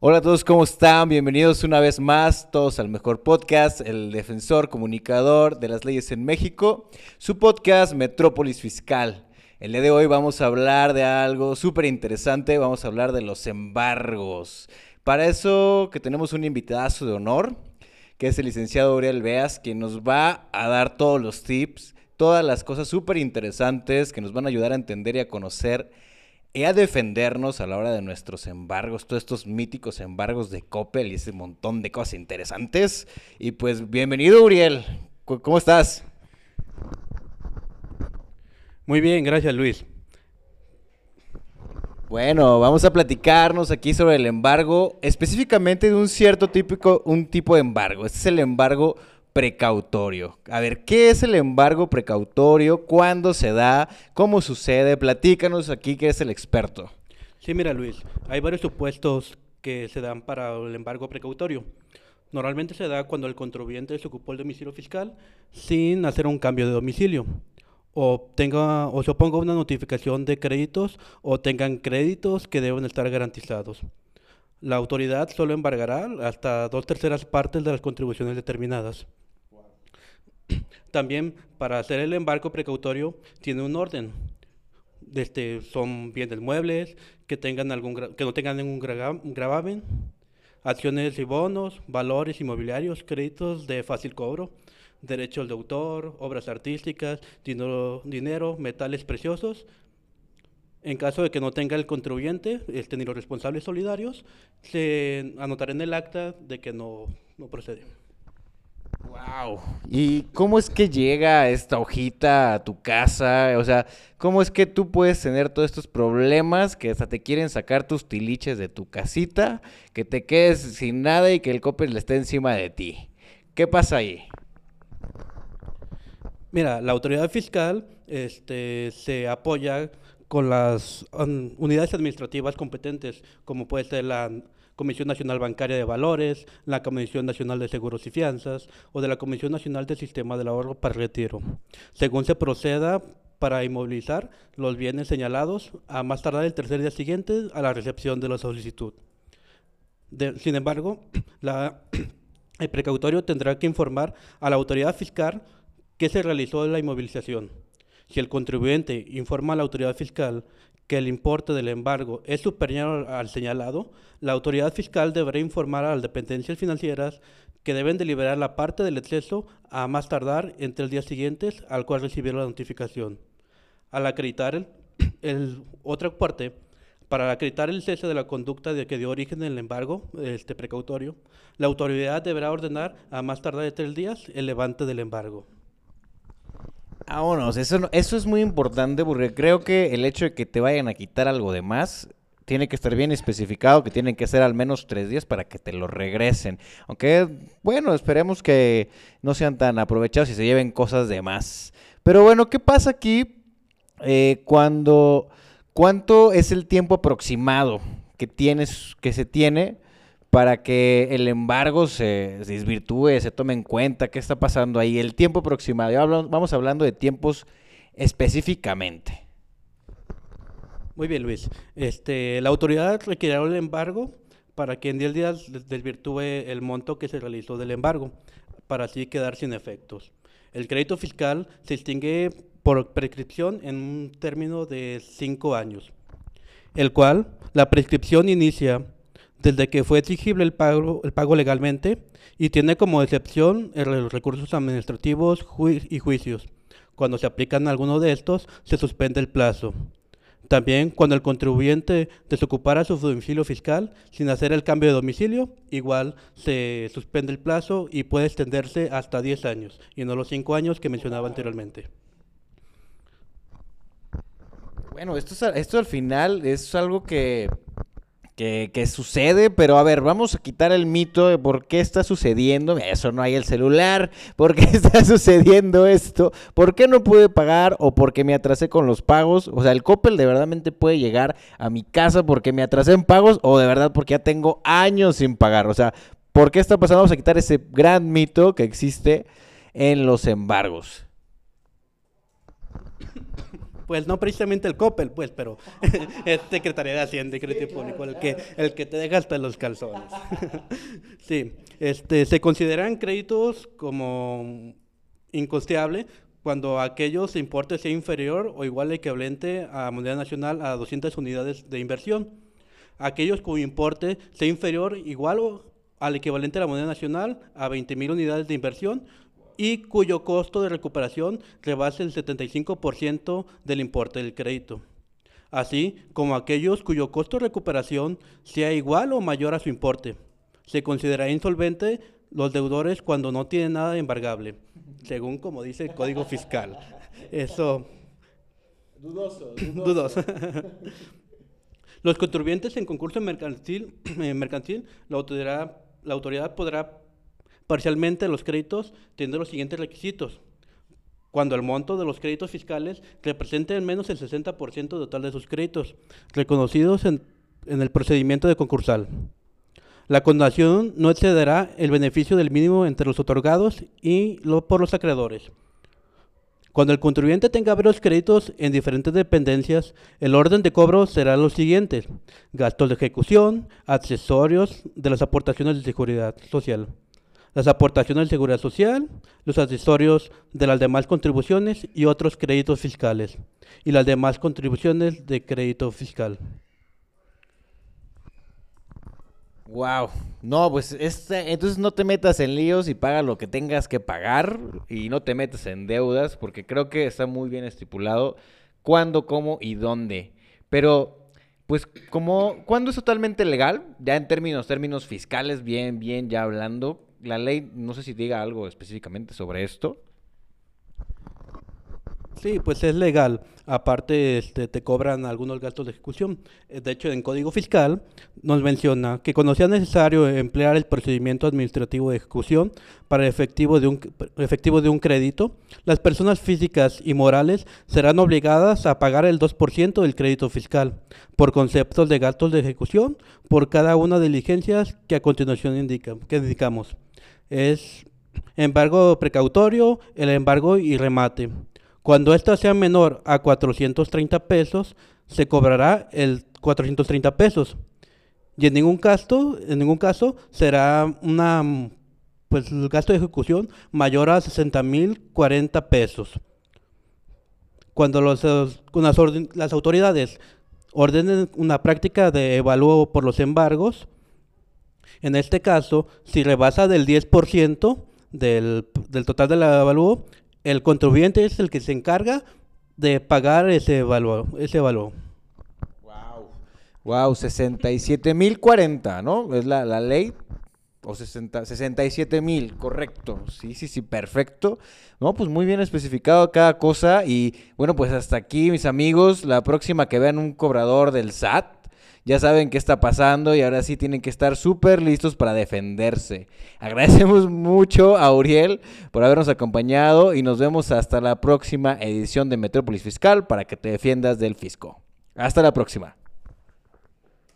Hola a todos, ¿cómo están? Bienvenidos una vez más todos al mejor podcast, el defensor comunicador de las leyes en México, su podcast Metrópolis Fiscal. El día de hoy vamos a hablar de algo súper interesante, vamos a hablar de los embargos. Para eso que tenemos un invitadazo de honor, que es el licenciado Uriel Beas, quien nos va a dar todos los tips, todas las cosas súper interesantes que nos van a ayudar a entender y a conocer y a defendernos a la hora de nuestros embargos, todos estos míticos embargos de Coppel y ese montón de cosas interesantes. Y pues bienvenido Uriel, ¿cómo estás? Muy bien, gracias Luis. Bueno, vamos a platicarnos aquí sobre el embargo, específicamente de un cierto típico, un tipo de embargo. Este es el embargo precautorio. A ver, ¿qué es el embargo precautorio? ¿Cuándo se da? ¿Cómo sucede? Platícanos aquí que es el experto. Sí, mira Luis, hay varios supuestos que se dan para el embargo precautorio. Normalmente se da cuando el contribuyente se ocupó el domicilio fiscal sin hacer un cambio de domicilio o tenga o se oponga una notificación de créditos o tengan créditos que deben estar garantizados. La autoridad solo embargará hasta dos terceras partes de las contribuciones determinadas. También para hacer el embargo precautorio tiene un orden. Este, son bienes muebles que, tengan algún, que no tengan ningún gravamen, acciones y bonos, valores inmobiliarios, créditos de fácil cobro, derechos de autor, obras artísticas, dinero, dinero metales preciosos. En caso de que no tenga el contribuyente este, ni los responsables solidarios, se anotará en el acta de que no, no procede. Wow. ¿Y cómo es que llega esta hojita a tu casa? O sea, ¿cómo es que tú puedes tener todos estos problemas que hasta te quieren sacar tus tiliches de tu casita, que te quedes sin nada y que el copper le esté encima de ti? ¿Qué pasa ahí? Mira, la autoridad fiscal este, se apoya con las um, unidades administrativas competentes, como puede ser la Comisión Nacional Bancaria de Valores, la Comisión Nacional de Seguros y Fianzas o de la Comisión Nacional del Sistema del Ahorro para Retiro. Según se proceda para inmovilizar los bienes señalados a más tardar el tercer día siguiente a la recepción de la solicitud. sin embargo, el precautorio tendrá que informar a la autoridad fiscal que se realizó la inmovilización. Si el contribuyente informa a la autoridad fiscal que el importe del embargo es superior al señalado, la autoridad fiscal deberá informar a las dependencias financieras que deben deliberar la parte del exceso a más tardar entre el día siguiente al cual recibieron la notificación. Al acreditar el, otra parte, para acreditar el cese de la conducta de que dio origen el embargo este precautorio, la autoridad deberá ordenar a más tardar de tres días el levante del embargo. Vámonos, eso, eso es muy importante porque creo que el hecho de que te vayan a quitar algo de más tiene que estar bien especificado, que tienen que ser al menos tres días para que te lo regresen. Aunque, bueno, esperemos que no sean tan aprovechados y se lleven cosas de más. Pero bueno, ¿qué pasa aquí eh, cuando, cuánto es el tiempo aproximado que tienes, que se tiene para que el embargo se, desvirtúe, se tome en cuenta qué está pasando ahí, el tiempo aproximado. vamos hablando de tiempos específicamente. Muy bien, Luis. Este, la autoridad requerirá el embargo para que en 10 días desvirtúe el monto que se realizó del embargo, para así quedar sin efectos. El crédito fiscal se extingue por prescripción en un término de 5 años, el cual la prescripción inicia desde que fue exigible el pago, el pago legalmente y tiene como excepción los recursos administrativos y juicios. Cuando se aplican alguno de estos, se suspende el plazo. También cuando el contribuyente desocupara su domicilio fiscal sin hacer el cambio de domicilio, igual se suspende el plazo y puede extenderse hasta 10 años y no los 5 años que mencionaba anteriormente. Bueno, esto, esto al final es algo que que, sucede, pero a ver, vamos a quitar el mito de por qué está sucediendo. Eso no hay el celular, por qué está sucediendo esto, por qué no pude pagar o porque me atrasé con los pagos. O sea, el Coppel de verdad puede llegar a mi casa porque me atrasé en pagos o de verdad porque ya tengo años sin pagar. O sea, ¿por qué está pasando? Vamos a quitar ese gran mito que existe en los embargos. Pues no precisamente el COPEL, pues, pero es Secretaría de Hacienda y Crédito Público, el que, el que te deja hasta los calzones. sí, este, se consideran créditos como incosteable cuando aquellos importe sea inferior o igual equivalente a moneda nacional a 200 unidades de inversión. Aquellos cuyo importe sea inferior igual o al equivalente a la moneda nacional a 20.000 unidades de inversión y cuyo costo de recuperación rebase el 75% del importe del crédito, así como aquellos cuyo costo de recuperación sea igual o mayor a su importe. Se considera insolvente los deudores cuando no tienen nada embargable, según como dice el Código Fiscal. Eso... Dudoso. Dudoso. los contribuyentes en concurso mercantil, eh, mercantil la, autoridad, la autoridad podrá parcialmente los créditos teniendo los siguientes requisitos. Cuando el monto de los créditos fiscales represente al menos el 60% total de sus créditos, reconocidos en, el procedimiento de concursal. La condonación no excederá el beneficio del mínimo entre los otorgados y lo, por los acreedores. Cuando el contribuyente tenga varios créditos en diferentes dependencias, el orden de cobro será lo siguiente. Gastos de ejecución, accesorios de las aportaciones de seguridad social las aportaciones de seguridad social, los accesorios de las demás contribuciones y otros créditos fiscales, y las demás contribuciones de crédito fiscal. Wow. No, pues este, entonces no te metas en líos y paga lo que tengas que pagar y no te metas en deudas porque creo que está muy bien estipulado cuándo, cómo y dónde. Pero pues como cuándo es totalmente legal, ya en términos términos fiscales bien bien ya hablando, la ley, no sé si diga algo específicamente sobre esto. Sí, pues es legal. Aparte, este, te cobran algunos gastos de ejecución. Eh, de hecho, en Código Fiscal nos menciona que cuando sea necesario emplear el procedimiento administrativo de ejecución para el efectivo de un, efectivo de un crédito, las personas físicas y morales serán obligadas a pagar el 2% del crédito fiscal por conceptos de gastos de ejecución por cada una de diligencias que a continuación indica, que indicamos es embargo precautorio, el embargo y remate. Cuando ésta sea menor a 430 pesos, se cobrará el 430 pesos. Y en ningún caso, en ningún caso será una pues el gasto de ejecución mayor a 60.040 pesos. Cuando los, las autoridades ordenen una práctica de evalúo por los embargos, en este caso, si rebasa del 10% del, del total del avalúo, el contribuyente es el que se encarga de pagar ese valor. Ese valor. Wow. Wow, 67.040, ¿no? Es la, la ley. O 60, 67 mil, correcto. Sí, sí, sí, perfecto. No, pues muy bien especificado cada cosa. Y bueno, pues hasta aquí, mis amigos. La próxima que vean un cobrador del SAT, ya saben qué está pasando y ahora sí tienen que estar súper listos para defenderse. Agradecemos mucho a Uriel por habernos acompañado y nos vemos hasta la próxima edición de Metrópolis Fiscal para que te defiendas del fisco. Hasta la próxima.